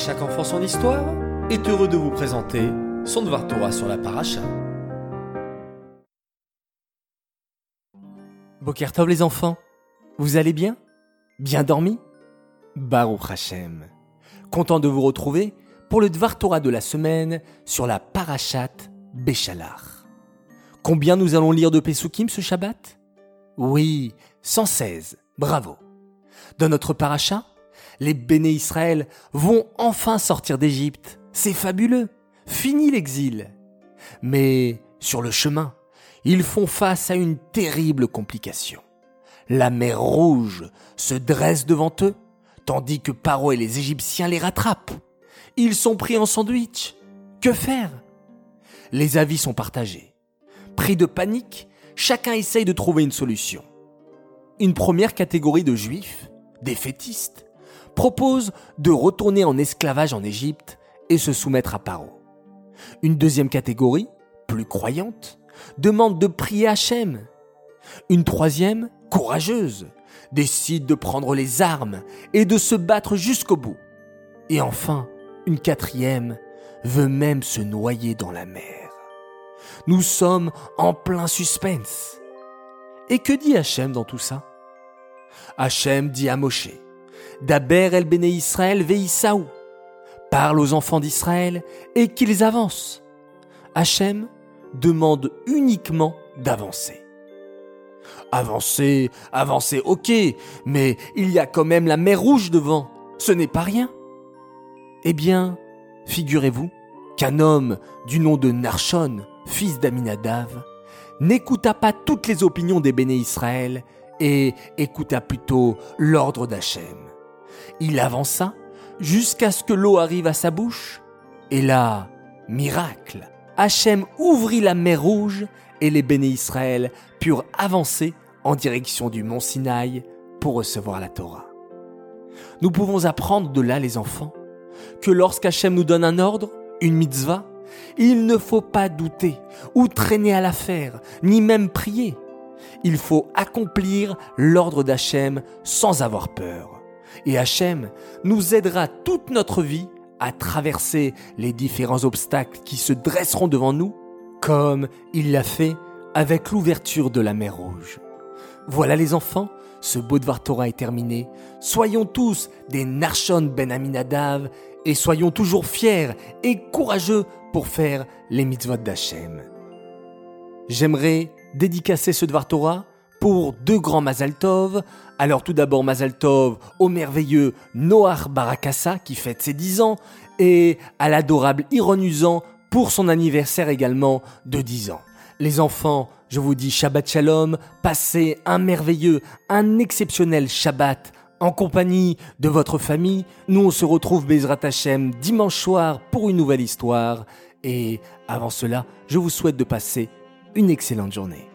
chaque enfant son histoire est heureux de vous présenter son Dvar Torah sur la paracha. Bokertov les enfants, vous allez bien? Bien dormi? Baruch Hashem. Content de vous retrouver pour le Dvar Torah de la semaine sur la parachat Béchalar. Combien nous allons lire de Pesukim ce Shabbat? Oui, 116. Bravo. Dans notre paracha, les béné Israël vont enfin sortir d'Égypte. C'est fabuleux. Fini l'exil. Mais sur le chemin, ils font face à une terrible complication. La mer Rouge se dresse devant eux, tandis que Paro et les Égyptiens les rattrapent. Ils sont pris en sandwich. Que faire? Les avis sont partagés. Pris de panique, chacun essaye de trouver une solution. Une première catégorie de juifs, des fétistes, propose de retourner en esclavage en Égypte et se soumettre à Paro. Une deuxième catégorie, plus croyante, demande de prier Hachem. Une troisième, courageuse, décide de prendre les armes et de se battre jusqu'au bout. Et enfin, une quatrième veut même se noyer dans la mer. Nous sommes en plein suspense. Et que dit Hachem dans tout ça? Hachem dit à Moshe, Daber el Béné Israël veïsaou, parle aux enfants d'Israël et qu'ils avancent. Hachem demande uniquement d'avancer. Avancer, avancer, ok, mais il y a quand même la mer rouge devant, ce n'est pas rien. Eh bien, figurez-vous qu'un homme du nom de Narshon, fils d'Aminadav, n'écouta pas toutes les opinions des béné Israël et écouta plutôt l'ordre d'Hachem. Il avança jusqu'à ce que l'eau arrive à sa bouche, et là, miracle, Hachem ouvrit la mer rouge et les béné Israël purent avancer en direction du mont Sinaï pour recevoir la Torah. Nous pouvons apprendre de là, les enfants, que lorsqu'Hachem nous donne un ordre, une mitzvah, il ne faut pas douter ou traîner à l'affaire, ni même prier. Il faut accomplir l'ordre d'Hachem sans avoir peur. Et Hachem nous aidera toute notre vie à traverser les différents obstacles qui se dresseront devant nous, comme il l'a fait avec l'ouverture de la mer Rouge. Voilà les enfants, ce beau Dvar Torah est terminé. Soyons tous des Narshon Ben Aminadav et soyons toujours fiers et courageux pour faire les mitzvot d'Hachem. J'aimerais dédicacer ce Dvar Torah pour deux grands Mazal Tov. Alors tout d'abord Mazal Tov au merveilleux Noach Barakassa qui fête ses 10 ans et à l'adorable Iron Usan pour son anniversaire également de 10 ans. Les enfants, je vous dis Shabbat Shalom, passez un merveilleux, un exceptionnel Shabbat en compagnie de votre famille. Nous, on se retrouve Bezrat Hashem dimanche soir pour une nouvelle histoire. Et avant cela, je vous souhaite de passer une excellente journée.